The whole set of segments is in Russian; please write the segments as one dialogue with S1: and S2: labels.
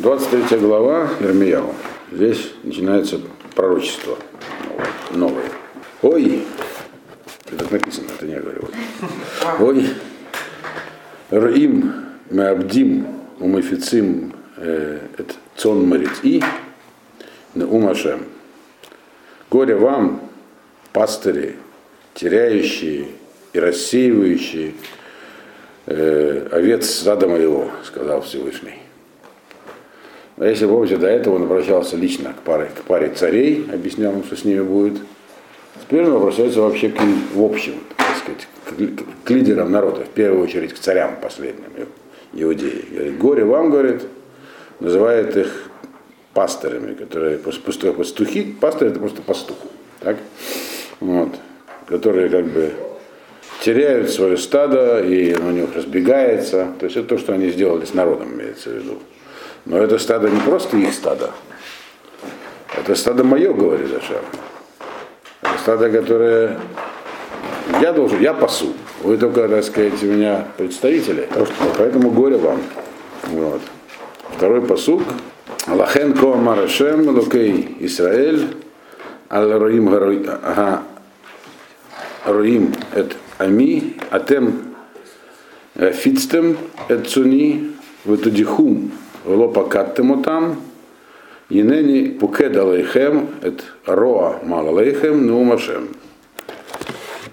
S1: 23 глава Ирмияу. Здесь начинается пророчество новое. Ой, это написано, это не я говорю. Ой, Рим Меабдим Умафицим Цон Марит и Умашем. Горе вам, пастыри, теряющие и рассеивающие э, овец сада моего, сказал Всевышний. А если помните, до этого он обращался лично к паре, к паре царей, объяснял им, что с ними будет. Теперь он обращается вообще к в общем, так сказать, к, к лидерам народа, в первую очередь к царям последним, иудеи. Говорит, горе вам, говорит, называет их пастырями, которые пастухи, пастырь это просто пастух, так? Вот, которые как бы теряют свое стадо, и у них разбегается. То есть это то, что они сделали с народом, имеется в виду. Но это стадо не просто их стадо. Это стадо мое, говорит Ашам. Это стадо, которое я должен, я пасу. Вы только, так сказать, у меня представители. Поэтому горе вам. Вот. Второй посук. Лахен ко марашем лукей Исраэль ал роим роим эт ами атем фицтем эт цуни ветудихум лопа каттему там Енени пукед алейхем эт роа мал алейхем нумашем.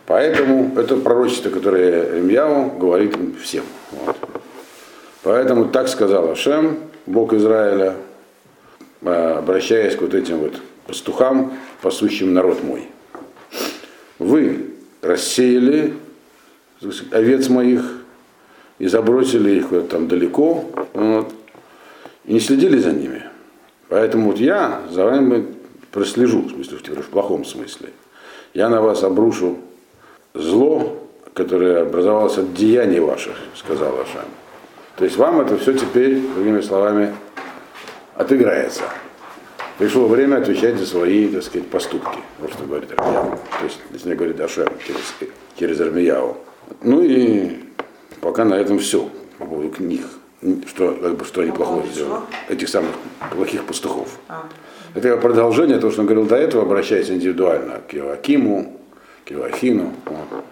S1: Поэтому это пророчество, которое Ремьяу говорит всем. Вот. Поэтому так сказал Ашем, Бог Израиля, обращаясь к вот этим вот пастухам, пасущим народ мой. Вы рассеяли овец моих и забросили их вот там далеко, вот, и не следили за ними. Поэтому вот я за вами прослежу, в смысле, в плохом смысле. Я на вас обрушу зло, которое образовалось от деяний ваших, сказал Ашам. То есть вам это все теперь, другими словами, отыграется. Пришло время отвечать за свои, так сказать, поступки. Вот что говорит Армияу. То есть, если говорит Ашем через, через Армияу. Ну и пока на этом все по поводу книг. Что, как бы, что они плохого сделали. Этих самых плохих пастухов. А. Это продолжение того, что он говорил до этого, обращаясь индивидуально к Иоакиму, к Иоахину. Вот.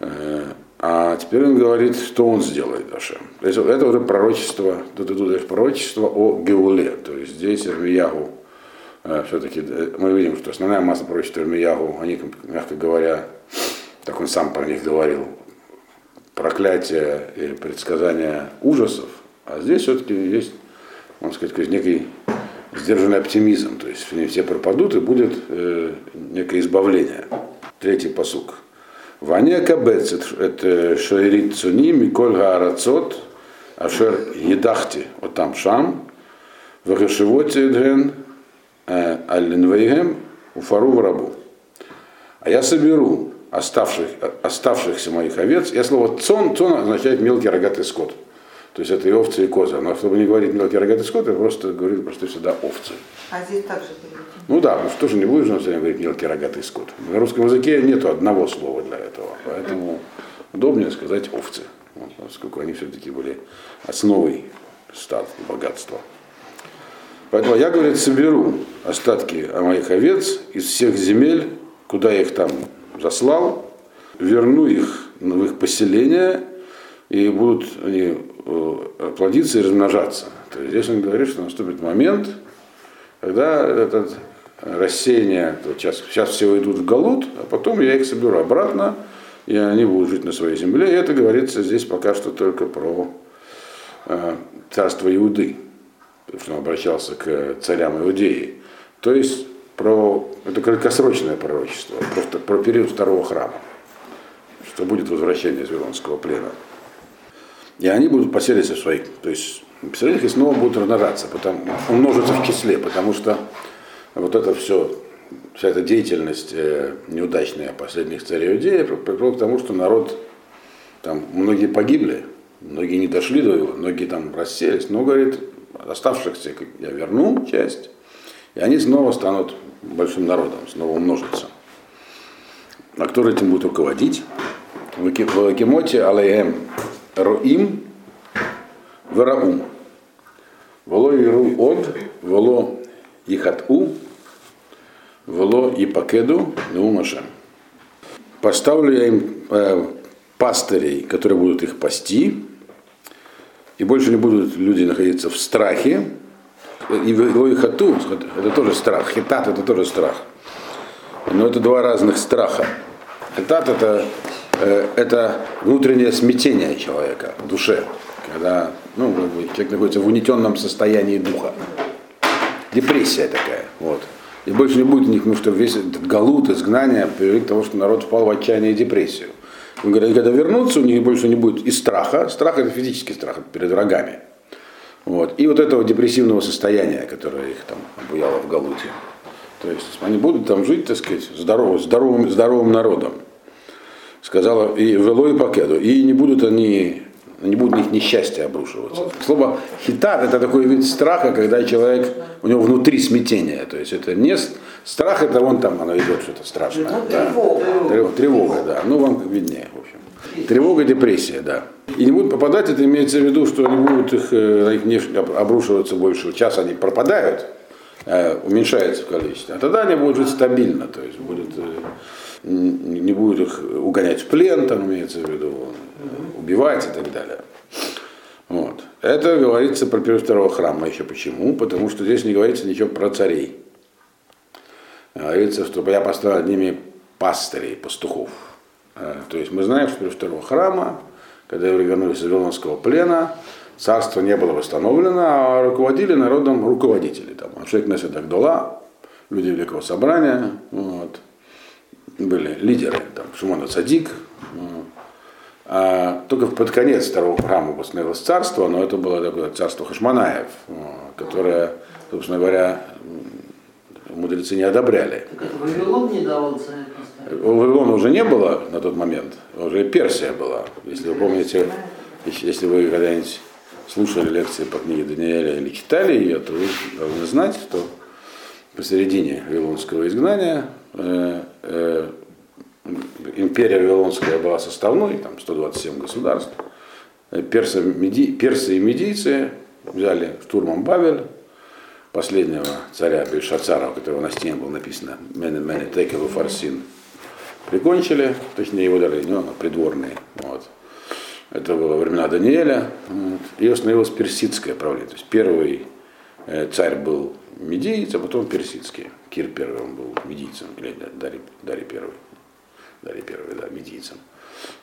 S1: Э, а теперь он говорит, что он сделает Ашем. То есть это уже пророчество, тут идут пророчество о Геуле. То есть здесь Ирмиягу э, все-таки э, мы видим, что основная масса пророчества Ирмиягу, они, мягко говоря, так он сам про них говорил, проклятие и предсказания ужасов. А здесь все-таки есть, можно сказать, некий сдержанный оптимизм. То есть они все пропадут и будет э, некое избавление. Третий посук. Ваня кабец это шерит цуни миколь гаарацот ашер едахти вот там шам вегешевоте дген э, аллинвейгем уфару в рабу. А я соберу оставших, оставшихся моих овец. Я слово цон, цон означает мелкий рогатый скот. То есть это и овцы, и козы. Но чтобы не говорить мелкий рогатый скот, я просто говорю просто всегда овцы.
S2: А здесь также?
S1: Ну да, ну что же не будешь все время говорить мелкий рогатый скот. На русском языке нет одного слова для этого. Поэтому удобнее сказать овцы. Вот, поскольку они все-таки были основой стат богатства. Поэтому я, говорит, соберу остатки моих овец из всех земель, куда я их там заслал, верну их в их поселение, и будут они э, плодиться и размножаться. То есть здесь он говорит, что наступит момент, когда это рассеяние, сейчас, сейчас все идут в Галут, а потом я их соберу обратно, и они будут жить на своей земле. И это говорится здесь пока что только про э, царство Иуды, потому что он обращался к царям Иудеи. То есть про, это краткосрочное пророчество, просто про период второго храма, что будет возвращение из Вавилонского плена. И они будут поселиться в своих, то есть поселения и снова будут размножаться, потому, умножиться в числе, потому что вот это все, вся эта деятельность э, неудачная последних царей Иудеи привела к тому, что народ, там многие погибли, многие не дошли до его, многие там расселись, но, говорит, оставшихся я верну часть, и они снова станут большим народом, снова умножатся. А кто этим будет руководить? В Лакимоте Алейем Руим Вераум. Воло Иру Од, Воло Ихату, Воло Ипакеду, Неумашем. Поставлю я им э, пастырей, которые будут их пасти, и больше не будут люди находиться в страхе. И Воло Ихату, это тоже страх, хитат это тоже страх. Но это два разных страха. Хитат это, э, это внутреннее смятение человека в душе когда ну, человек находится в унитенном состоянии духа. Депрессия такая. Вот. И больше не будет у них, потому что весь этот галут, изгнание привели к тому, что народ впал в отчаяние и депрессию. Он говорит, когда вернутся, у них больше не будет и страха. Страх это физический страх перед врагами. Вот. И вот этого депрессивного состояния, которое их там обуяло в Галуте. То есть они будут там жить, так сказать, здоровым, здоровым, здоровым народом. Сказала и вело и пакету. И не будут они не будет на них несчастье обрушиваться. Слово хитар это такой вид страха, когда человек, у него внутри смятение. То есть это не страх, это вон там оно идет что-то страшное. Ну, да. Тревога. Тревога, да. Ну вам виднее, в общем. Тревога, депрессия, да. И не будут попадать, это имеется в виду, что они будут их, э, на обрушиваться больше. Сейчас они пропадают, э, уменьшается в количестве. А тогда они будут жить стабильно, то есть будет, э, не будут их угонять в плен, там имеется в виду, убивать и так далее. Вот. Это говорится про первого второго храма еще почему? Потому что здесь не говорится ничего про царей. Говорится, что я поставил ними пастырей, пастухов. Э, то есть мы знаем, что при второго храма, когда евреи вернулись из Вавилонского плена, царство не было восстановлено, а руководили народом руководители. Там, Ашек Агдола, люди Великого Собрания, вот, были лидеры, там, Шимона Цадик, вот, а, только под конец второго храма восстановилось царство, но это было такое царство Хашманаев, которое, собственно говоря, мудрецы не одобряли.
S2: Так Вавилон не давал царя
S1: Вавилона уже не было на тот момент, уже Персия была. Если вы помните, если вы когда-нибудь слушали лекции по книге Даниэля или читали ее, то вы должны знать, что посередине Вавилонского изгнания э, э, империя Вавилонская была составной, там 127 государств. Персы, меди, персы и медийцы взяли штурмом Бавель, последнего царя Бельшацара, у которого на стене было написано «Мене мене текелу фарсин», прикончили, точнее его дали, не он, а придворные. Вот. Это было времена Даниэля. Вот. И установилось персидское правление. То есть первый э, царь был медиец, а потом персидский. Кир первый он был медийцем, или Дарий, Дарий первый. Дарий первый, да, медийцам.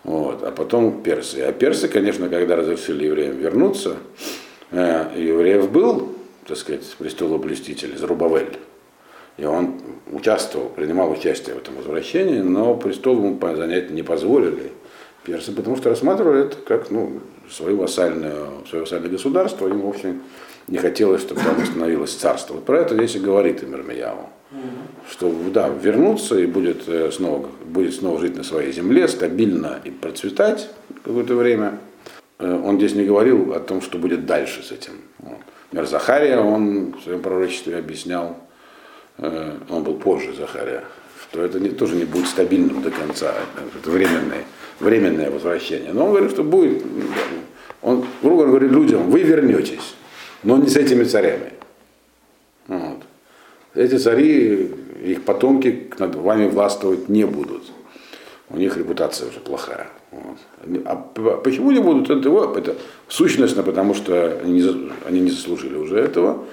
S1: Вот. А потом персы. А персы, конечно, когда разрешили евреям вернуться, э, евреев был, так сказать, престолоблюститель Зарубавель. И он участвовал, принимал участие в этом возвращении, но престол ему занять не позволили персы, потому что рассматривали это как ну, свое, вассальное, свое вассальное государство, им, в общем, не хотелось, чтобы там установилось царство. Вот про это здесь и говорит Имермияву что да, вернуться и будет э, снова, будет снова жить на своей земле, стабильно и процветать какое-то время. Э, он здесь не говорил о том, что будет дальше с этим. Например, Захария, он в своем пророчестве объяснял, он был позже Захария, что это не, тоже не будет стабильным до конца, это временное, временное возвращение. Но он говорит, что будет, он, грубо говоря, людям, вы вернетесь, но не с этими царями. Вот. Эти цари, их потомки над вами властвовать не будут. У них репутация уже плохая. Вот. А почему не будут этого? Это сущностно, потому что они не заслужили уже этого.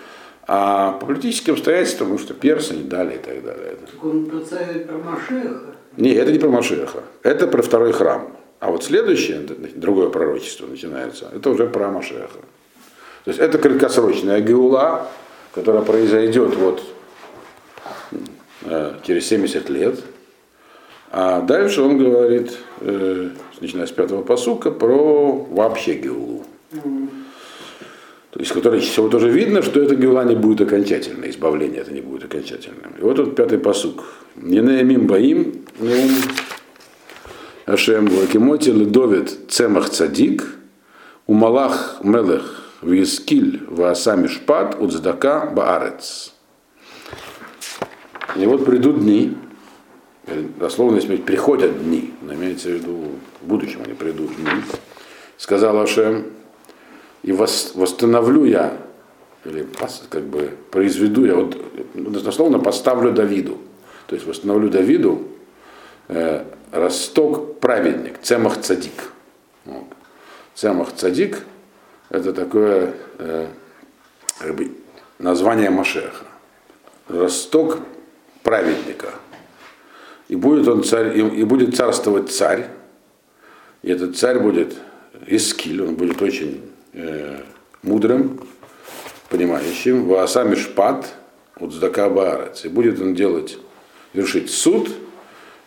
S1: А по политическим обстоятельствам, потому что персы не дали и так далее.
S2: Так он царя про Машеха?
S1: Нет, это не про Машеха. Это про второй храм. А вот следующее, другое пророчество начинается, это уже про Машеха. То есть это краткосрочная геула, которая произойдет вот Э, через 70 лет. А дальше он говорит, э, начиная с пятого посука, про вообще Геулу. То есть, который всего тоже видно, что это Геула не будет окончательной, избавление это не будет окончательным. И вот тут пятый посук. Ненеемим баим, неум Ашем Лакимоти Ледовит Цемах Цадик, Умалах Мелех Вискиль Ваасами Шпат Уцдака Баарец. И вот придут дни, дословно, если приходят дни, но имеется в виду в будущем они придут дни, сказал Ашем, и восстановлю я или как бы произведу, я вот дословно поставлю Давиду. То есть восстановлю Давиду э, росток праведник, цемах цадик. Вот. Цемах цадик это такое э, как бы, название Машеха. Росток праведника. И будет он царь, и, и будет царствовать царь. И этот царь будет Искиль, он будет очень э, мудрым, понимающим, Ваасами Шпат, от Баарец. И будет он делать, вершить суд,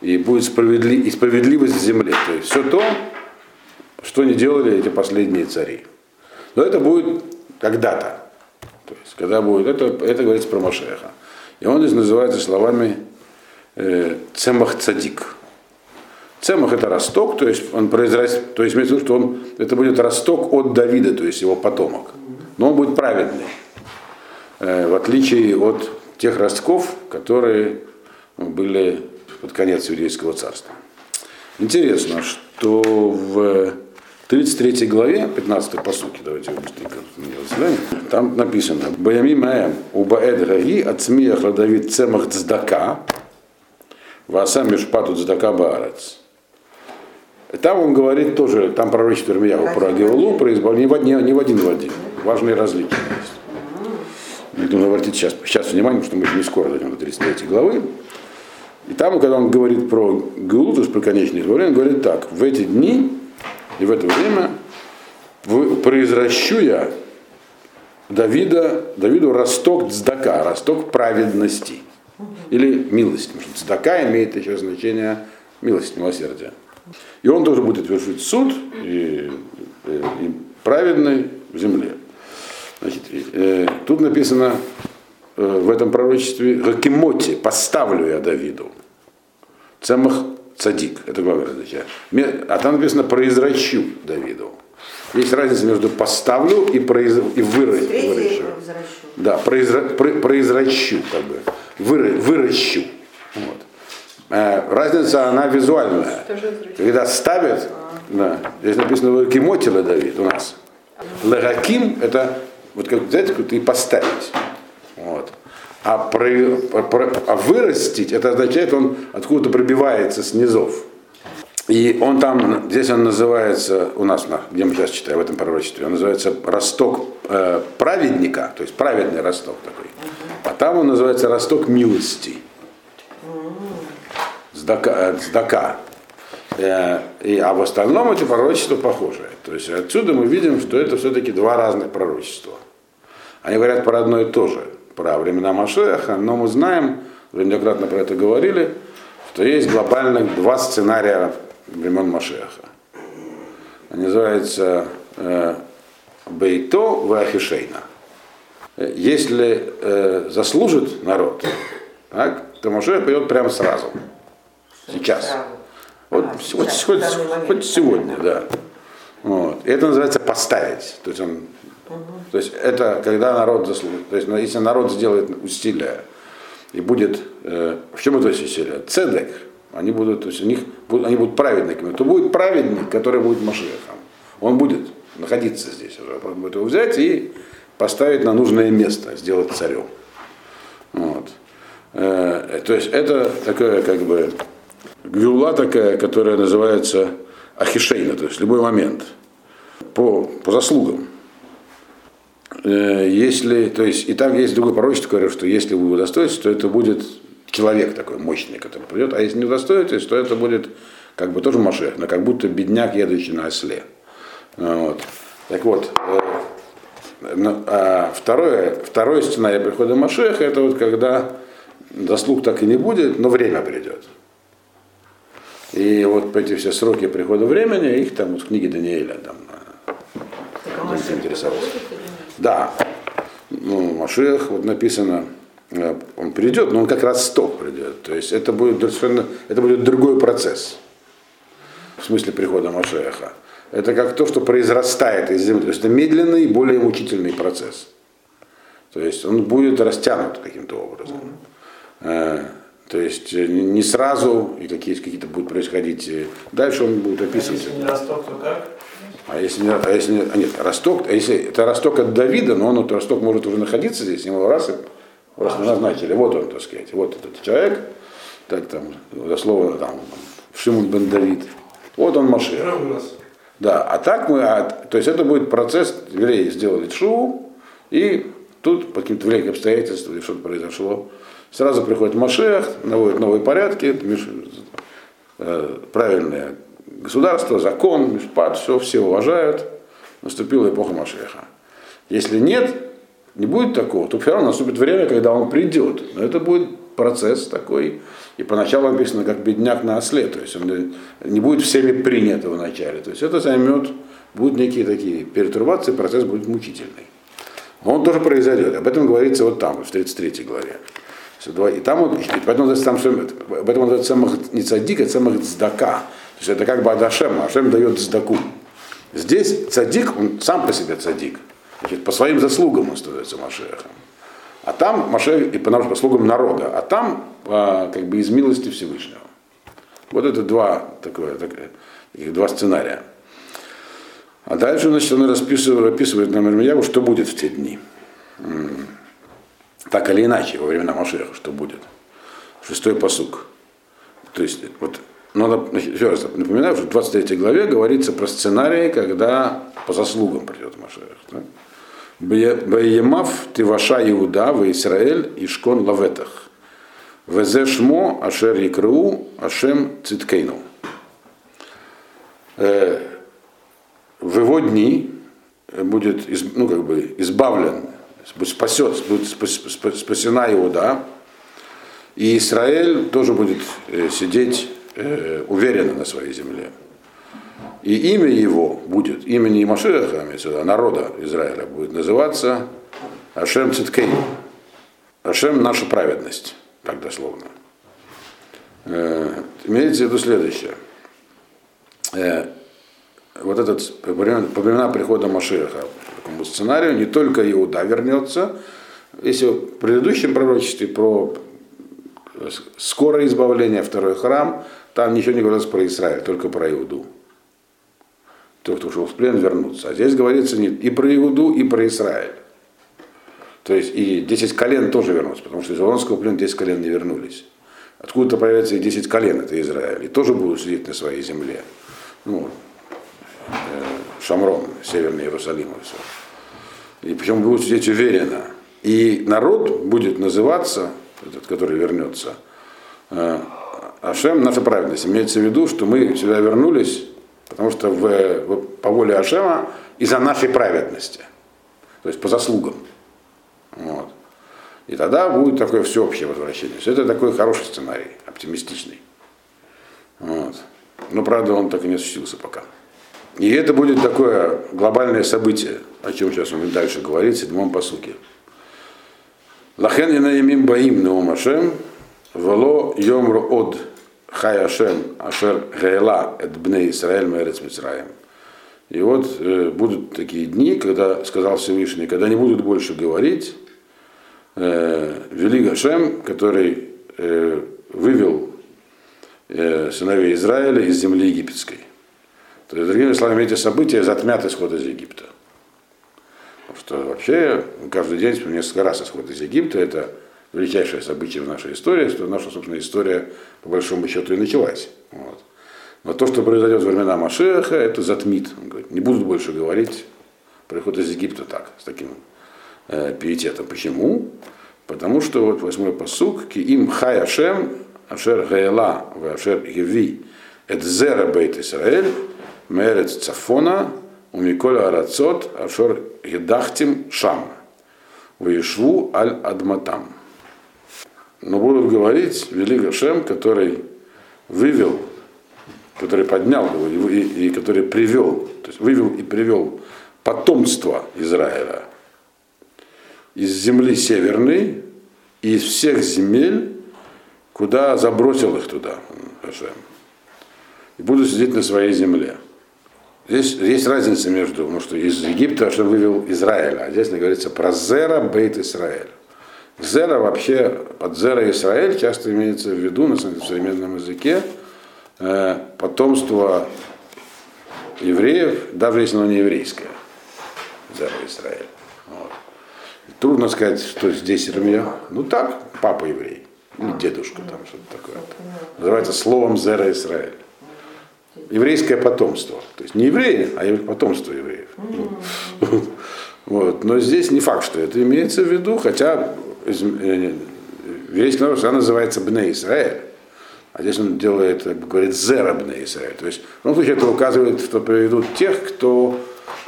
S1: и будет справедли, и справедливость в земле. То есть все то, что не делали эти последние цари. Но это будет когда-то. То есть, когда будет, это, это говорится про Машеха. И он здесь называется словами э, Цемах Цадик. Цемах это росток, то есть он произрастет, то есть имеется в виду, что он, это будет росток от Давида, то есть его потомок. Но он будет праведный, э, в отличие от тех ростков, которые были под конец еврейского царства. Интересно, что в 33 главе, 15 посуке, давайте его быстренько взглянем, там написано, «Баями маэм убаэд гаги от смеях ладавит цемах цдака, васа мишпату цдака баарец». Там он говорит тоже, там пророчество Ирмияху про Геолу, про избавление, не, не, в один в один. Важные различия есть. Я думаю, обратите сейчас, сейчас внимание, потому что мы еще не скоро дойдем до 33 главы. И там, когда он говорит про Геулу, то есть про конечное избавление, он говорит так, в эти дни и в это время произращу я Давида, Давиду росток цдака, росток праведности. Или милости. Потому что цдака имеет еще значение милости, милосердия. И он тоже будет вершить суд и, и, и праведный в земле. Значит, э, тут написано э, в этом пророчестве Гакимоти, поставлю я Давиду. Цемах цадик, это главное различие. А там написано произращу Давиду. Есть разница между поставлю и, произ... и выращу. выращу. Да, произра... произращу, как бы. Выра... Выращу. Вот. Э, разница, она визуальная. Когда ставят, да, здесь написано Кимотила Давид у нас. Лагаким это вот как взять и поставить. Вот. А, про, про, а вырастить, это означает, он откуда-то пробивается с низов. И он там, здесь он называется, у нас, где мы сейчас читаем, в этом пророчестве, он называется росток э, праведника, то есть праведный росток такой. А там он называется росток милости сдака, сдака. Э, и, а в остальном эти пророчества похожи. То есть отсюда мы видим, что это все-таки два разных пророчества. Они говорят про одно и то же, про времена Машеха, но мы знаем, уже неоднократно про это говорили, что есть глобальных два сценария времен Машеха. Они называются э, Бейто в Ахишейна. Если э, заслужит народ, так, то Машех придет прямо сразу. Сейчас. Вот, а, вот, сейчас, хоть, хоть сегодня, да. Вот. И это называется поставить. То есть, он, угу. то есть это когда народ заслужит. То есть ну, если народ сделает усилия и будет, э, в чем это усилие? Цедек. Они будут, то есть у них, они будут праведниками, то будет праведник, который будет Машехом. Он будет находиться здесь уже. Он будет его взять и поставить на нужное место, сделать царем. Вот. Э, то есть это такое как бы гвюла такая, которая называется ахишейна, то есть любой момент, по, по заслугам. Э, если, то есть, и там есть другой пророчество, которое, что если вы удостоитесь, то это будет человек такой мощный, который придет, а если не удостоитесь, то это будет как бы тоже Машех, но как будто бедняк, едущий на осле. Вот. Так вот, э, а второе, второй сценарий прихода Машеха, это вот когда заслуг так и не будет, но время придет. И вот эти все сроки прихода времени, их там вот в книге Даниэля там а интересовался. Да. Ну, Машех, вот написано, э, он придет, но он как раз стоп придет. То есть это будет совершенно, это будет другой процесс. В смысле прихода Машеха. Это как то, что произрастает из земли. То есть это медленный, более мучительный процесс. То есть он будет растянут каким-то образом. Mm-hmm. То есть э, не сразу, и какие, какие-то будут происходить. Э, дальше он будет описывать.
S3: Если не росток, то как?
S1: А если, не- а если а нет, росток, а если это росток от Давида, но он, вот, росток может уже находиться здесь, ему раз раз назначили. Вот он, так сказать, вот этот человек, так там, дословно там, Шимон бен Давид. Вот он
S3: нас.
S1: Да, а так мы, а, то есть это будет процесс, евреи сделали шоу, и тут по каким-то влиянию обстоятельств или что-то произошло, сразу приходит Машех, наводит новые порядки, э, правильное государство, закон, мишпат, все, все уважают, наступила эпоха Машеха. Если нет, не будет такого, то все равно наступит время, когда он придет. Но это будет процесс такой. И поначалу написано, как бедняк на осле. То есть он не будет всеми принято вначале. То есть это займет, будут некие такие перетурбации, процесс будет мучительный. Но он тоже произойдет. Об этом говорится вот там, в 33 главе. И там он, поэтому называется там, этом называется самых, не цадик, а самых цдака. То есть это как бы Адашем, Ашем дает цдаку. Здесь цадик, он сам по себе цадик. Значит, по своим заслугам он становится Машехом. А там Машех и по заслугам народа, а там а, как бы из милости Всевышнего. Вот это два, такое, таких два сценария. А дальше значит, он расписывает, описывает нам Ирмияву, что будет в те дни. Так или иначе, во времена Машеха, что будет. Шестой посук. То есть, вот, надо, еще раз напоминаю, что в 23 главе говорится про сценарий, когда по заслугам придет Машех. Да? Баемав Тиваша Иуда в Израиль и Шкон Лаветах. Везе Шмо Ашер Якру Ашем Циткейну. Э, В его дни будет ну, как бы избавлен, будет спасет, будет спас- спас- спасена Иуда, и Израиль тоже будет э, сидеть э, уверенно на своей земле. И имя его будет, Машеха, имеется в виду, народа Израиля, будет называться Ашем Циткей. Ашем наша праведность, так дословно. Э, Имеется в виду следующее. Э, Вот этот, по времена, прихода Машеха, по такому сценарию, не только Иуда вернется, если в предыдущем пророчестве про скорое избавление, второй храм, там ничего не говорилось про Израиль, только про Иуду. Тот, кто ушел в плен, вернутся. А здесь говорится не и про Иуду, и про Израиль. То есть и 10 колен тоже вернутся, потому что из Вавилонского плена 10 колен не вернулись. Откуда-то появятся и 10 колен, это Израиль, и тоже будут сидеть на своей земле. Ну, э, Шамрон, Северный Иерусалим и все. И причем будут сидеть уверенно. И народ будет называться, этот, который вернется, э, Ашем наша праведность. Имеется в виду, что мы сюда вернулись, потому что в, в- по воле Ашема из-за нашей праведности. То есть по заслугам. Вот. И тогда будет такое всеобщее возвращение. Есть это такой хороший сценарий, оптимистичный. Вот. Но, правда, он так и не осуществился пока. И это будет такое глобальное событие, о чем сейчас он дальше говорит в седьмом посуке. Лахен и наимим баим неум Ашем, вело йомру од хай Ашем ашер гейла эт бней Исраэль мерец Мицраем. И вот э, будут такие дни, когда, сказал Всевышний, когда не будут больше говорить, э, вели Ашем, который э, вывел э, сыновей Израиля из земли египетской. То есть, другими словами, эти события затмят исход из Египта. Потому что вообще каждый день, несколько раз исход из Египта, это величайшее событие в нашей истории, что наша, собственно, история, по большому счету, и началась. Вот. Но то, что произойдет во времена Машеха, это затмит. Он говорит, не будут больше говорить приход из Египта так, с таким э, пиететом. Почему? Потому что вот восьмой посук, ки им хай Ашем, ашер гаэла, в ашер геви, эт зера бейт Исраэль, мерец цафона, у Миколя Арацот, ашер гедахтим шам, вешву аль адматам. Но будут говорить великий Ашем, который вывел, который поднял его и, и, и который привел, то есть вывел и привел потомство Израиля из земли северной и из всех земель, куда забросил их туда Ашем. И будут сидеть на своей земле. Здесь есть разница между, ну что из Египта Ашем вывел Израиля, а здесь говорится про Зера Бейт Израиль. Зера вообще, под Зера Израиль часто имеется в виду на современном языке э, потомство евреев, даже если оно не еврейское. Зара Израиль. Вот. Трудно сказать, что здесь Ирмия. Ну так, папа еврей. Или дедушка там, что-то такое. Называется словом Зера Израиль. Еврейское потомство. То есть не евреи, а потомство евреев. Вот. Но здесь не факт, что это имеется в виду, хотя э, еврейский народ всегда называется Бне Израиль. А здесь он делает, говорит, Зера Бне Израиль. То есть, в любом случае, это указывает, что приведут тех, кто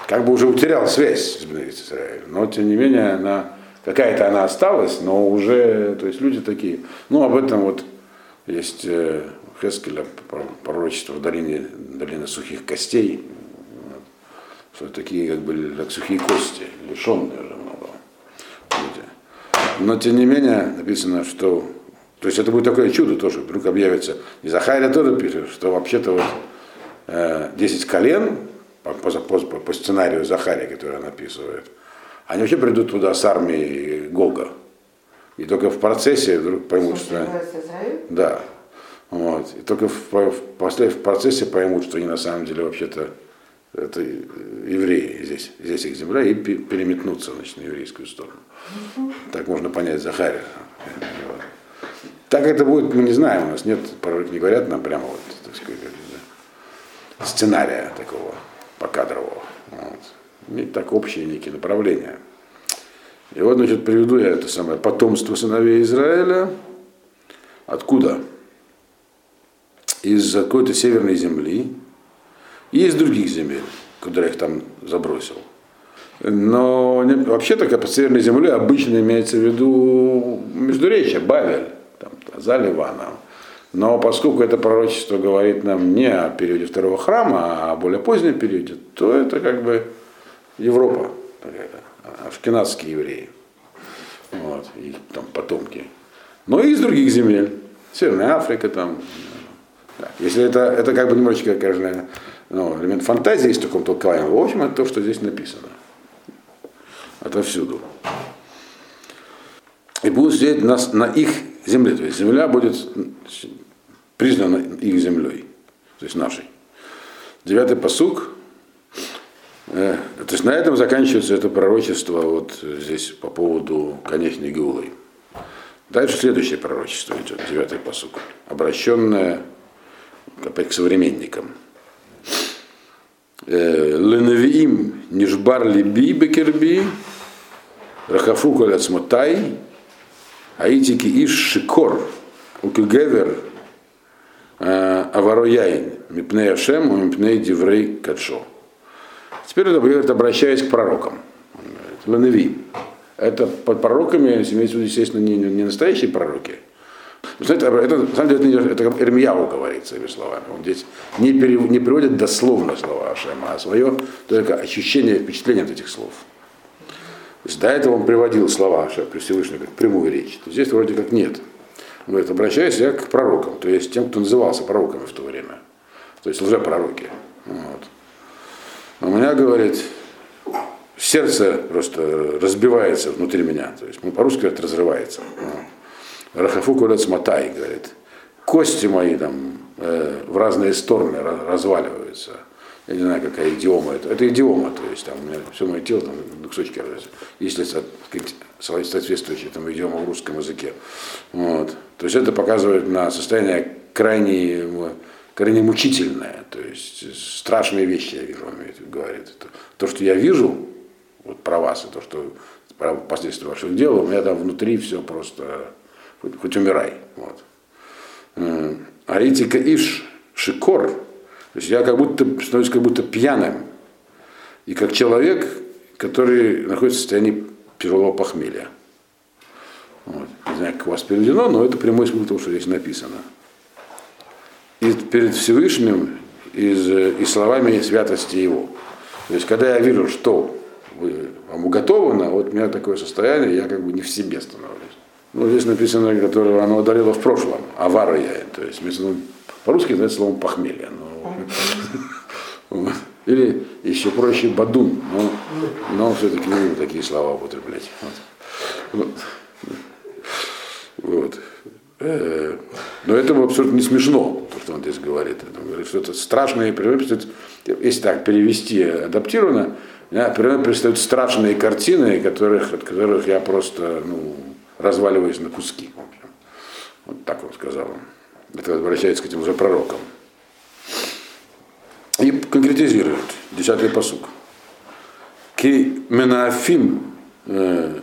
S1: как бы уже утерял связь с Бне Израиль. Но, тем не менее, она, какая-то она осталась, но уже, то есть люди такие. Ну, об этом вот есть э, Хескеля пророчество в долине, долине сухих костей, что такие как бы как сухие кости, лишенные уже много люди. Но тем не менее написано, что то есть это будет такое чудо тоже, вдруг объявится. И Захария тоже пишет, что вообще-то вот э, 10 колен по, по, по, по сценарию Захария, который он описывает, они вообще придут туда с армией Гога. И только в процессе вдруг поймут, что... Да. Вот. И только в, в, после, в процессе поймут, что они на самом деле вообще-то это евреи здесь, здесь их земля, и переметнуться значит, на еврейскую сторону. Так можно понять Захария. Так это будет, мы не знаем, у нас нет, не говорят нам прямо вот, так сказать, сценария такого покадрового. Вот. И так общие некие направления. И вот, значит, приведу я это самое потомство сыновей Израиля. Откуда? Из какой-то северной земли, и из других земель, куда их там забросил. Но вообще-то под Северной землей обычно имеется в виду Междуречие, Бавель, там, за Ливаном. Но поскольку это пророчество говорит нам не о периоде второго храма, а о более позднем периоде, то это как бы Европа, ашкенадские евреи, вот, их там потомки. Но и из других земель, Северная Африка там. Если это, это как бы немножечко, конечно, ну, элемент фантазии в таком толковании. В общем, это то, что здесь написано. Отовсюду. И будут сидеть на, на их земле. То есть земля будет признана их землей. То есть нашей. Девятый посук. Э, то есть на этом заканчивается это пророчество вот здесь по поводу конечной Геулы. Дальше следующее пророчество идет, девятый посук, обращенное к современникам. Ленавиим нишбар либи бекерби, рахафу коляцмотай, аитики иш шикор, укигевер э, аварояин, мипней ашем, мипней диврей качо. Теперь это говорит, обращаясь к пророкам. Ленавиим. Это под пророками, имеется в виду, естественно, не, не настоящие пророки, знаете, это, на самом деле, это, это Ирмияу говорит своими словами. Он здесь не, пере, не приводит дословно слова Ашема, а свое только ощущение, впечатление от этих слов. То есть до этого он приводил слова Ашема при как прямую речь. То здесь вроде как нет. Он говорит, обращаюсь я к пророкам, то есть тем, кто назывался пророками в то время. То есть лжепророки. Вот. У меня, говорит, сердце просто разбивается внутри меня. То есть, по-русски говорят, разрывается. Рахафу курец матай, говорит, кости мои там э, в разные стороны разваливаются. Я не знаю, какая идиома это. Это идиома, то есть там у меня все мое тело там на кусочки если соответствующие там идиома в русском языке. Вот. То есть это показывает на состояние крайне, крайне мучительное, то есть страшные вещи я вижу, он говорит. То, что я вижу, вот про вас, и то, что про последствия ваших дел, у меня там внутри все просто хоть, хоть умирай. Вот. Аритика иш шикор, то есть я как будто становлюсь как будто пьяным. И как человек, который находится в состоянии тяжелого похмелья. Вот. Не знаю, как у вас переведено, но это прямой смысл того, что здесь написано. И перед Всевышним из, и словами святости Его. То есть, когда я вижу, что вы, вам уготовано, вот у меня такое состояние, я как бы не в себе становлюсь. Ну, здесь написано, которое оно ударило в прошлом, авара я, то есть ну, по-русски это словом похмелье. Но, или еще проще бадун, но, но все-таки не буду такие слова употреблять. Вот. вот. Э, но это абсолютно не смешно, то, что он здесь говорит. Он говорит, что это страшные природы, если так перевести адаптированно, природа предстают страшные картины, которых, от которых я просто ну, разваливаюсь на куски. Вот так он сказал. Это возвращается к этим уже пророкам. И конкретизирует. Десятый посук. כי מנאפים э,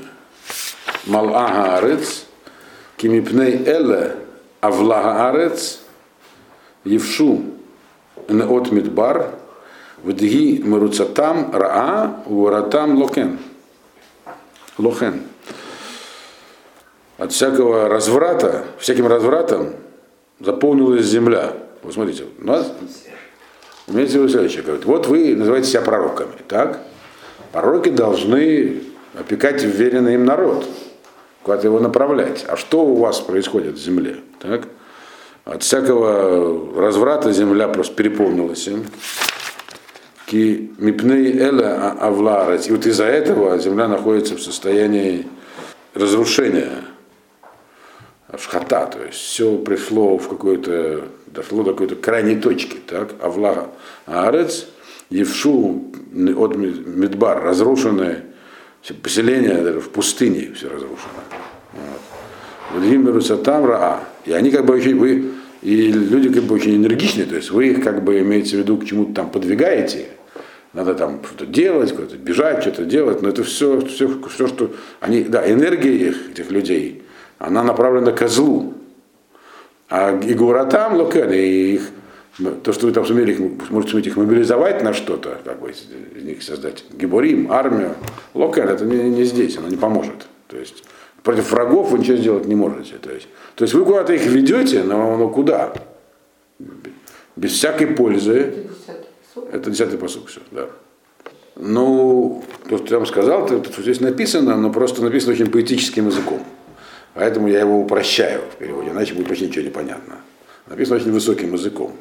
S1: מלאה הארץ, כי מפני אלה אבלה הארץ, יבשו נאות מדבר, ותהי מרוצתם רעה, וגבורתם לא כן. לא כן. От всякого разврата, всяким развратом заполнилась земля. Вот смотрите, у нас имеется в виду следующее. Говорит, вот вы называете себя пророками, так? Пророки должны опекать вверенный им народ, куда-то его направлять. А что у вас происходит в земле? Так? От всякого разврата земля просто переполнилась им. Ки мипней эля авларец. И вот из-за этого земля находится в состоянии разрушения шхата, то есть все пришло в какое-то, дошло до какой-то крайней точки, так, Авла Арец, Евшу от Медбар, разрушенное поселение даже в пустыне все разрушено. Вот. там Раа. И они как бы очень, вы, и люди как бы очень энергичные, то есть вы их как бы имеете в виду к чему-то там подвигаете, надо там что-то делать, куда-то бежать, что-то делать, но это все, все, все, что они, да, энергия их, этих людей, она направлена к злу. וגבורתם לא כן, и их, то, что вы там сумели можете суметь их мобилизовать на что-то, как бы из них создать גיבורים, армию, לא כן, это не, не здесь, оно не поможет. То есть против врагов вы ничего сделать не можете. То есть, то есть вы куда-то их ведете, но, но куда? Без всякой пользы. Это десятый посук, все, да. Ну, то, что я вам сказал, то, что здесь написано, но просто написано очень поэтическим языком. Поэтому я его упрощаю в переводе, иначе будет вообще ничего не понятно. Написано очень высоким языком.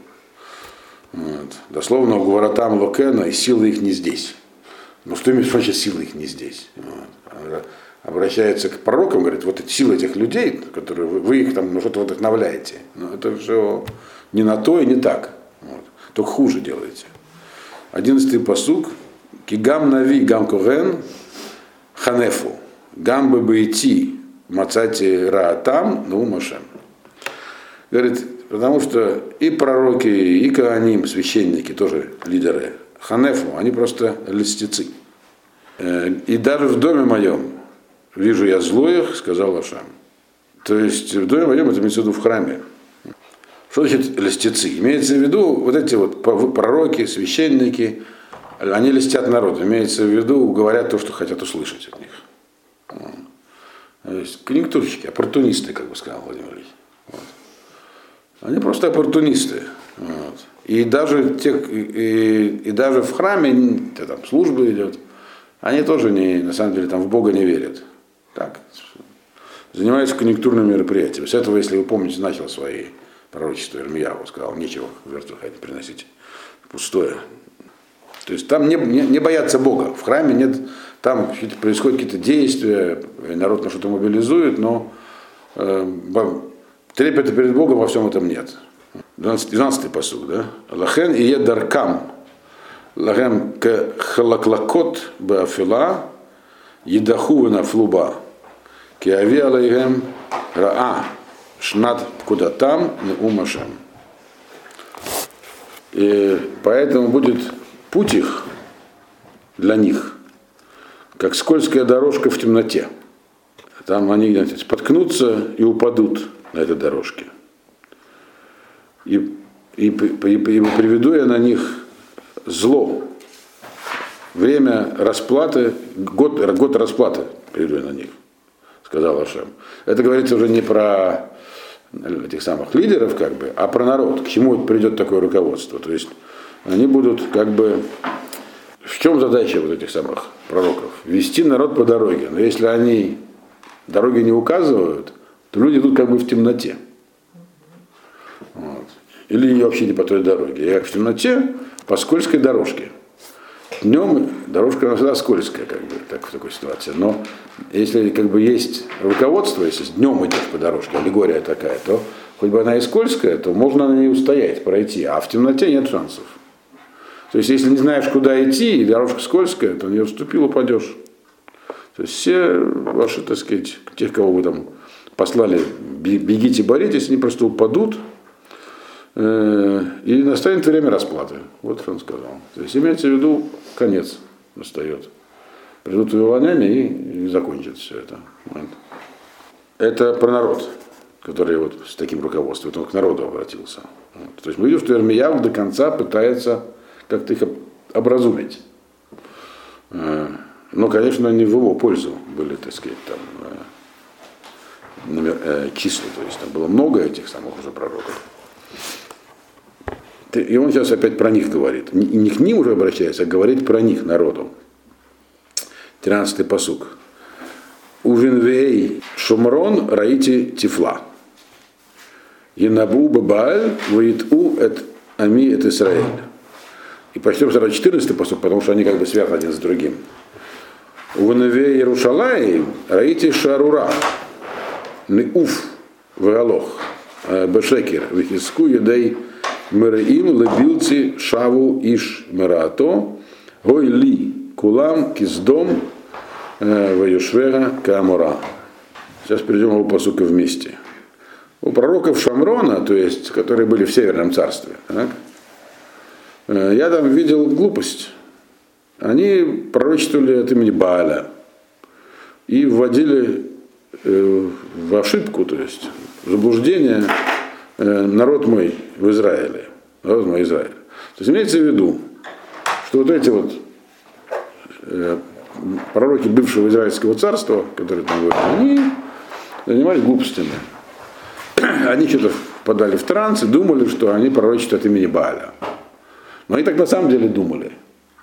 S1: Вот. Дословно у Гваратам Локена и силы их не здесь. Но что имеет значит силы их не здесь? Вот. Обращается к пророкам, говорит, вот эти силы этих людей, которые вы, вы их там ну, что-то вдохновляете. Но это все не на то и не так. Вот. Только хуже делаете. Одиннадцатый посук. Кигам нави гам коген ханефу. Гам бы идти Мацати Раатам, ну Машем. Говорит, потому что и пророки, и Кааним, священники, тоже лидеры Ханефу, они просто листицы. Э, и даже в доме моем вижу я злоих, сказал Ашам. То есть в доме моем, это имеется в виду в храме. Что значит листицы? Имеется в виду вот эти вот пророки, священники, они листят народ. Имеется в виду, говорят то, что хотят услышать от них. То есть конъюнктурщики, оппортунисты, как бы сказал Владимир Ильич. Вот. Они просто оппортунисты. Вот. И даже те, и, и даже в храме, там служба идет, они тоже не, на самом деле там в Бога не верят. Так, занимаются конъюнктурными мероприятиями. С этого, если вы помните, начал свои пророчества Ирмияву, сказал, нечего жертву приносить. Пустое. То есть там не, не, не боятся Бога. В храме нет там происходят какие-то действия, народ на что-то мобилизует, но э, трепета перед Богом во всем этом нет. 12-й посуд, да? Лахен и едаркам. Лахем к халаклакот бафила едаху на флуба. Киави алейгем раа шнат куда там не умашем. И поэтому будет путь их для них – как скользкая дорожка в темноте. Там они знаете, споткнутся и упадут на этой дорожке. И, и, и, и приведу я на них зло. Время расплаты, год, год расплаты приведу я на них, сказал Ашем. Это говорится уже не про этих самых лидеров, как бы, а про народ. К чему придет такое руководство? То есть они будут как бы в чем задача вот этих самых пророков? Вести народ по дороге. Но если они дороги не указывают, то люди идут как бы в темноте. Вот. Или вообще не по той дороге. Я в темноте по скользкой дорожке. Днем дорожка всегда скользкая, как бы, так, в такой ситуации. Но если как бы есть руководство, если днем идешь по дорожке, аллегория такая, то хоть бы она и скользкая, то можно на ней устоять, пройти, а в темноте нет шансов. То есть, если не знаешь, куда идти, и дорожка скользкая, то на нее вступил, упадешь. То есть все ваши, так сказать, тех, кого вы там послали, бегите, боритесь, они просто упадут, э, и настанет время расплаты. Вот что он сказал. То есть имеется в виду, конец настает. Придут увольняния и, и закончится все это. Вот. Это про народ, который вот с таким руководством, он к народу обратился. Вот. То есть мы видим, что Ирмияв до конца пытается как-то их образумить. Э, но, конечно, они в его пользу были, так сказать, там э, номер, э, числа. То есть там было много этих самых уже пророков. И он сейчас опять про них говорит. Не, не к ним уже обращается, а говорит про них, народу. 13-й посук. Увинвей шумрон раити тифла. Янабу бабааль воиту эт ами эт Исраэль. И почтем сразу 14 посук, потому что они как бы связаны один с другим. В Наве Ярушалай раите шарура. Уф вегалох. Бешекер. Вихиску едей мираим лебилци шаву иш мирато. Гой ли кулам киздом ваюшвера камора. Сейчас перейдем его посука вместе. У пророков Шамрона, то есть, которые были в Северном царстве, так, я там видел глупость они пророчествовали от имени Бааля и вводили э, в ошибку, то есть в заблуждение э, народ мой в Израиле. Народ мой Израиль. То есть имеется в виду, что вот эти вот э, пророки бывшего Израильского царства, которые там были, они занимались глупостями. Они что-то подали в транс и думали, что они пророчествуют от имени Бааля. Но они так на самом деле думали.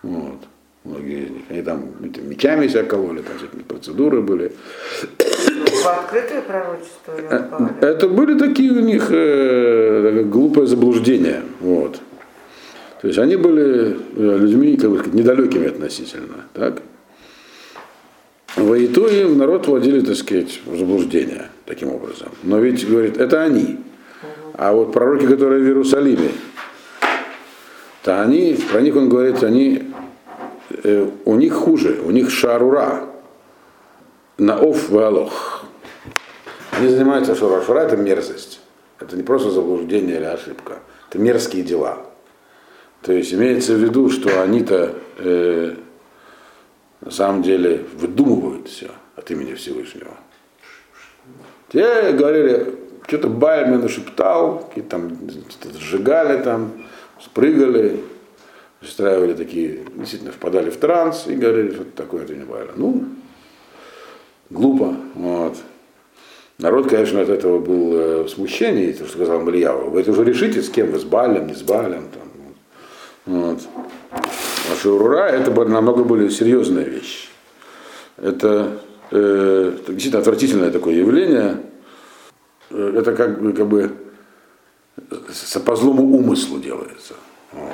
S1: Вот многие из них. Они там мечами себя кололи, там всякие процедуры были.
S3: По открытое пророчество?
S1: Э, это были такие у них э, глупые заблуждения. Вот. То есть они были э, людьми, как бы сказать, недалекими относительно. Так? В итоге народ вводили, так сказать, в заблуждение таким образом. Но ведь, говорит, это они. А вот пророки, которые в Иерусалиме, то они, про них он говорит, они э, у них хуже, у них шарура, наоф валох. Они занимаются шарура. Шарура это мерзость. Это не просто заблуждение или ошибка. Это мерзкие дела. То есть имеется в виду, что они-то э, на самом деле выдумывают все от имени Всевышнего. Те говорили, что-то Бальмен нашептал, какие там сжигали там, спрыгали, устраивали такие, действительно впадали в транс и говорили, что такое это не правильно. Ну, глупо. Вот. Народ, конечно, от этого был э, в смущении, то, что сказал Мальява. Вы это уже решите, с кем вы, с Балем, не с Балем. Там. Вот. А Шурура это намного более серьезная вещь. Это э, действительно отвратительное такое явление. Э, это как, как бы по злому умыслу делается. Вот.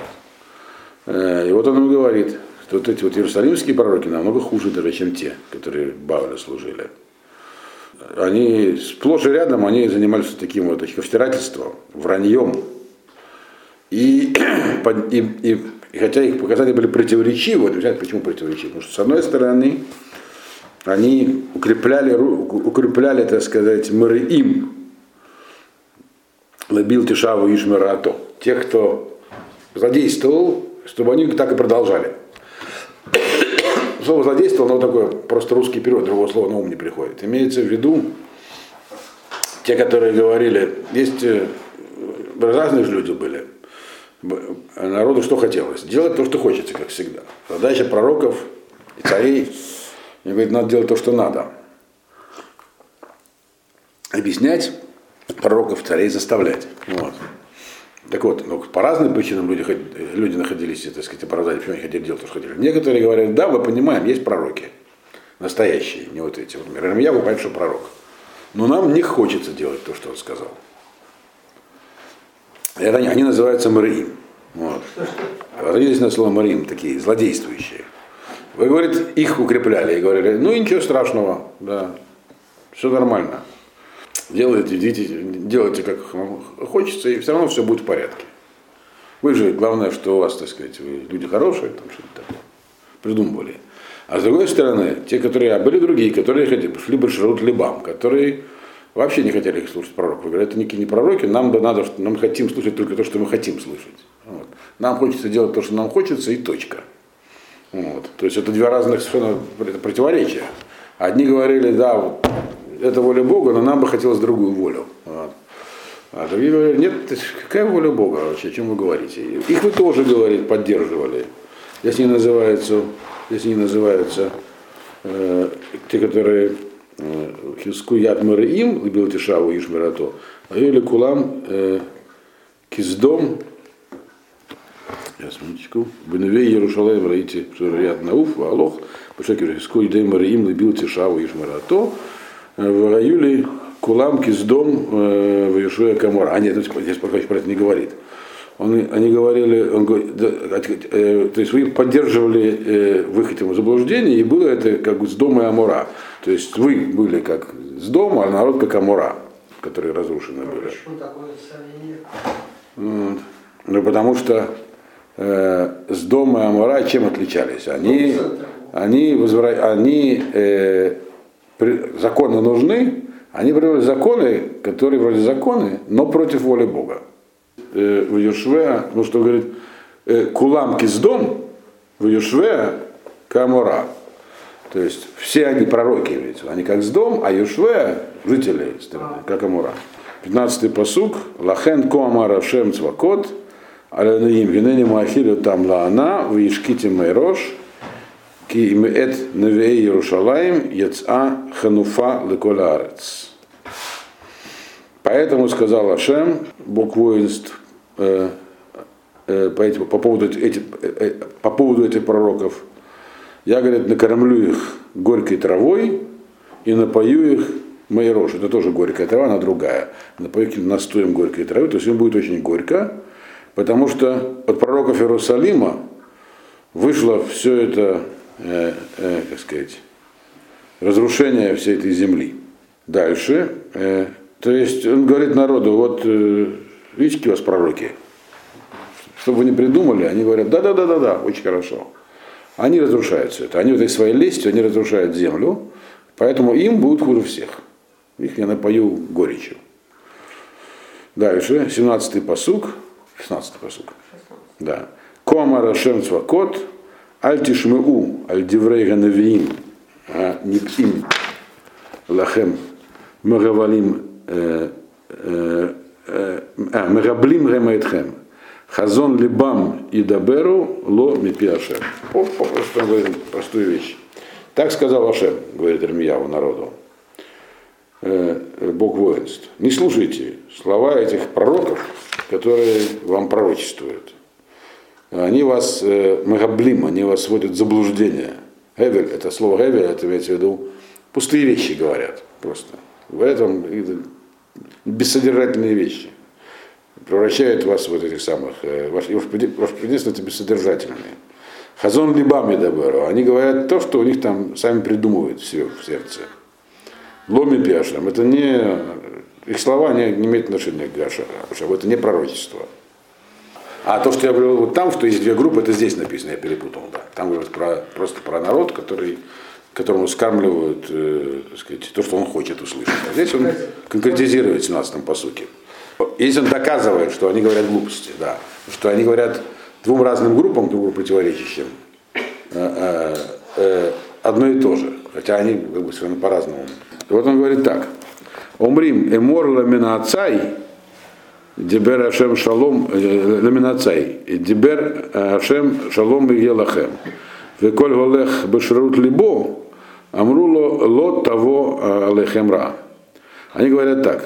S1: Э, и вот он ему говорит, что вот эти вот иерусалимские пророки намного хуже даже, чем те, которые Бавлю служили. Они сплошь и рядом они занимались таким вот втирательством, враньем. И, и, и, и хотя их показания были противоречивы, вот, почему противоречивы? Потому что с одной стороны они укрепляли, укрепляли так сказать, мыры им, лабил тишаву ишмирато, тех, кто задействовал чтобы они так и продолжали. Слово злодейство, оно такое, просто русский перевод, другого слова на ум не приходит. Имеется в виду те, которые говорили, есть э, разные же люди были. Народу что хотелось? Делать то, что хочется, как всегда. Задача пророков и царей, и говорит, надо делать то, что надо. Объяснять пророков, царей заставлять. Вот. Так вот, ну, по разным причинам люди, люди находились, так сказать, оправдали, почему они хотели делать то, что хотели. Некоторые говорят, да, мы понимаем, есть пророки. Настоящие, не вот эти. Иеремия, вы понимаете, что пророк. Но нам не хочется делать то, что он сказал. Это они, они называются Мариим. Вот. Родились на слово Мариим, такие злодействующие. Вы, говорит, их укрепляли и говорили, ну ничего страшного, да, все нормально. Делайте, идите, делайте как хочется, и все равно все будет в порядке. Вы же, главное, что у вас, так сказать, вы люди хорошие, там что-то такое, придумывали. А с другой стороны, те, которые, а были другие, которые хотели, шли бы Шарут Либам, которые вообще не хотели их слушать пророков. Говорят, это никакие не пророки, нам бы надо, нам хотим слушать только то, что мы хотим слышать. Вот. Нам хочется делать то, что нам хочется, и точка. Вот. То есть это два разных совершенно противоречия. Одни говорили, да, вот, это воля Бога, но нам бы хотелось другую волю. А другие говорили, нет, какая воля Бога вообще, о чем вы говорите? Их вы тоже, говорит, поддерживали. Здесь не называются, здесь не называются э, те, которые э, Хиску Яд им, любил Тишаву Ишмирато, а или Кулам э, Киздом, Сейчас, минуточку. Беневей Ярушалаем раите Шарият Науф, Алох, Пашекер Хиску Идей Мариим любил Тишаву Ишмирато, в Раюле Кулам Киздом в Ишуя Камора. А нет, здесь пока про это не говорит. Он, они говорили, он, да, э, то есть вы поддерживали э, выход ему заблуждения, и было это как с дома и Амура. То есть вы были как с дома, а народ как Амура, которые разрушены были.
S2: Почему такое сравнение?
S1: Вот. Ну, потому что э, с дома и Амура чем отличались? Они, они, возвра... они э. Законы нужны, они привели законы, которые вроде законы, но против воли Бога э, в Юшве, ну что говорит, э, кулам киздом в Юшве камора. То есть все они пророки имеются, они как с дом, а Юшве жители страны, как Амура. 15-й посук, лахен коамара шем цвакот, алянаим винени маахилю там лаана, в ишките майрош, ки имеет невей Иерушалаем, яца хануфа леколарец. Поэтому сказал Ашем, Бог воинств, э, э, по, этим, по, поводу этих, э, по поводу этих пророков, я, говорит, накормлю их горькой травой и напою их моей рожи. Это тоже горькая трава, она другая. Напою их настоем горькой травы, то есть им будет очень горько, потому что от пророков Иерусалима вышло все это, э, э, как сказать, разрушение всей этой земли. Дальше, э, то есть он говорит народу, вот э, видите, какие у вас пророки, чтобы вы не придумали, они говорят, да-да-да-да-да, очень хорошо. Они разрушают все это. Они вот этой своей лестью, они разрушают землю, поэтому им будет хуже всех. Их я напою горечью. Дальше, 17-й посук, 16-й посук. Да. Кома Рашем Цвакот, Аль Тишмеу, Аль Диврей Ганавиим, а Никим Лахем Магавалим Мегаблим Ремайтхем. Хазон либам и даберу ло мипиашем. Простую вещь. Так сказал Ашем, говорит Ирмияву народу. Бог воинств. Не слушайте слова этих пророков, которые вам пророчествуют. Они вас, мегаблим, они вас вводят в заблуждение. Гевель, это слово Гевель, это имеется в виду, пустые вещи говорят просто. В этом бессодержательные вещи. Превращают вас в вот этих самых, ваш, ваш предельство это бессодержательные. Хазон либами доберу. Они говорят то, что у них там сами придумывают все в сердце. Ломи пяшем. Это не, их слова не, не имеют отношения к Гашарам. Это не пророчество. А то, что я говорил вот там, что есть две группы, это здесь написано, я перепутал. Да. Там говорят про, просто про народ, который которому скармливают э, сказать, то, что он хочет услышать. А здесь он конкретизирует в 17 посуке. Если он доказывает, что они говорят глупости, да, что они говорят двум разным группам, друг другу противоречащим, э, э, э, одно и то же, хотя они как бы, все равно по-разному. И вот он говорит так. Омрим эмор ламина отцай, дебер ашем шалом, ламина отцай, дебер ашем шалом и елахем. Веколь голех бешрут либо, Амруло лот того а, алехемра. Они говорят так.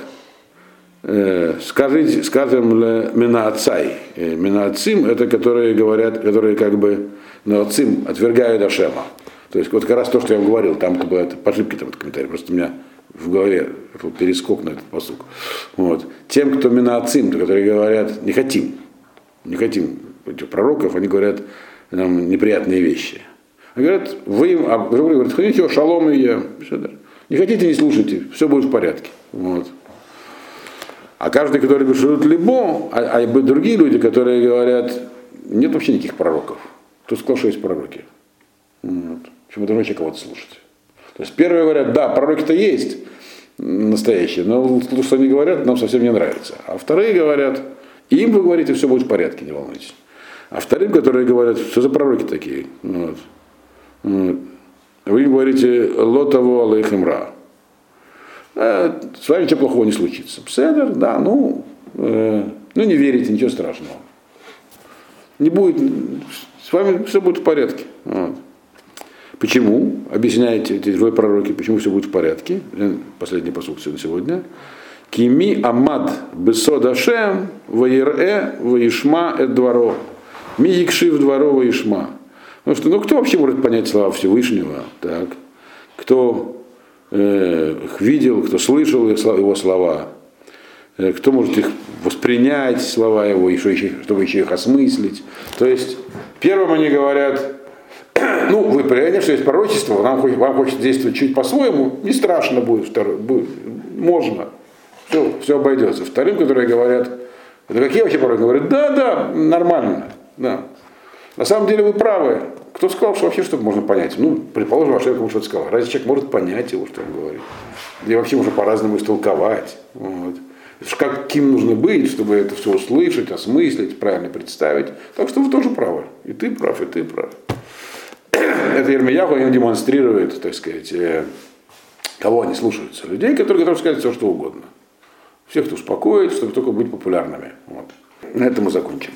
S1: «Э, скажите, скажем, минаацай. Э, Минаацим это которые говорят, которые как бы наацим отвергают Ашема. То есть вот как раз то, что я вам говорил, там была по ошибке там комментарий, просто у меня в голове был перескок на этот посук. Вот. Тем, кто минаацим, которые говорят, не хотим, не хотим этих пророков, они говорят нам неприятные вещи. Говорят, вы им, а говорят, хотите шалом и я. Не хотите, не слушайте, все будет в порядке. Вот. А каждый, который бешут либо, а, а другие люди, которые говорят, нет вообще никаких пророков. Тут сказал, что есть пророки. Вот. Почему должны вообще кого-то слушать? То есть первые говорят, да, пророки-то есть настоящие, но то, что они говорят, нам совсем не нравится. А вторые говорят, им вы говорите, все будет в порядке, не волнуйтесь. А вторым, которые говорят, что за пророки такие? Вот. Вот. Вы им говорите, лотово алейхимра. Э, с вами ничего плохого не случится. Пседер, да, ну, э, ну не верите, ничего страшного. Не будет, с вами все будет в порядке. Вот. Почему? Объясняете эти двое пророки, почему все будет в порядке. Последний посуд на сегодня. Кими Амад Бесод Ашем Ваирэ Ваишма Эд Дворо. Ми Якшив Дворо Ваишма. Потому что, ну кто вообще может понять слова Всевышнего? Так. Кто э, их видел, кто слышал его слова, э, кто может их воспринять, слова его, еще, чтобы еще их осмыслить. То есть, первым они говорят, ну, вы понимаете, что есть пророчество, вам, вам хочется действовать чуть по-своему, не страшно будет, второй, будет можно, все, все обойдется. Вторым, которые говорят, это какие вообще пророки? Говорят, да, да, нормально, да. На самом деле вы правы. Кто сказал, что вообще что-то можно понять? Ну, предположим, ваш человек что-то сказал. Разве человек может понять его, что он говорит? И вообще можно по-разному истолковать. Вот. Каким нужно быть, чтобы это все услышать, осмыслить, правильно представить. Так что вы тоже правы. И ты прав, и ты прав это Ермияху им демонстрирует, так сказать, э, кого они слушаются. Людей, которые готовы сказать все, что угодно. Всех, кто успокоит, чтобы только быть популярными. Вот. На этом мы закончим.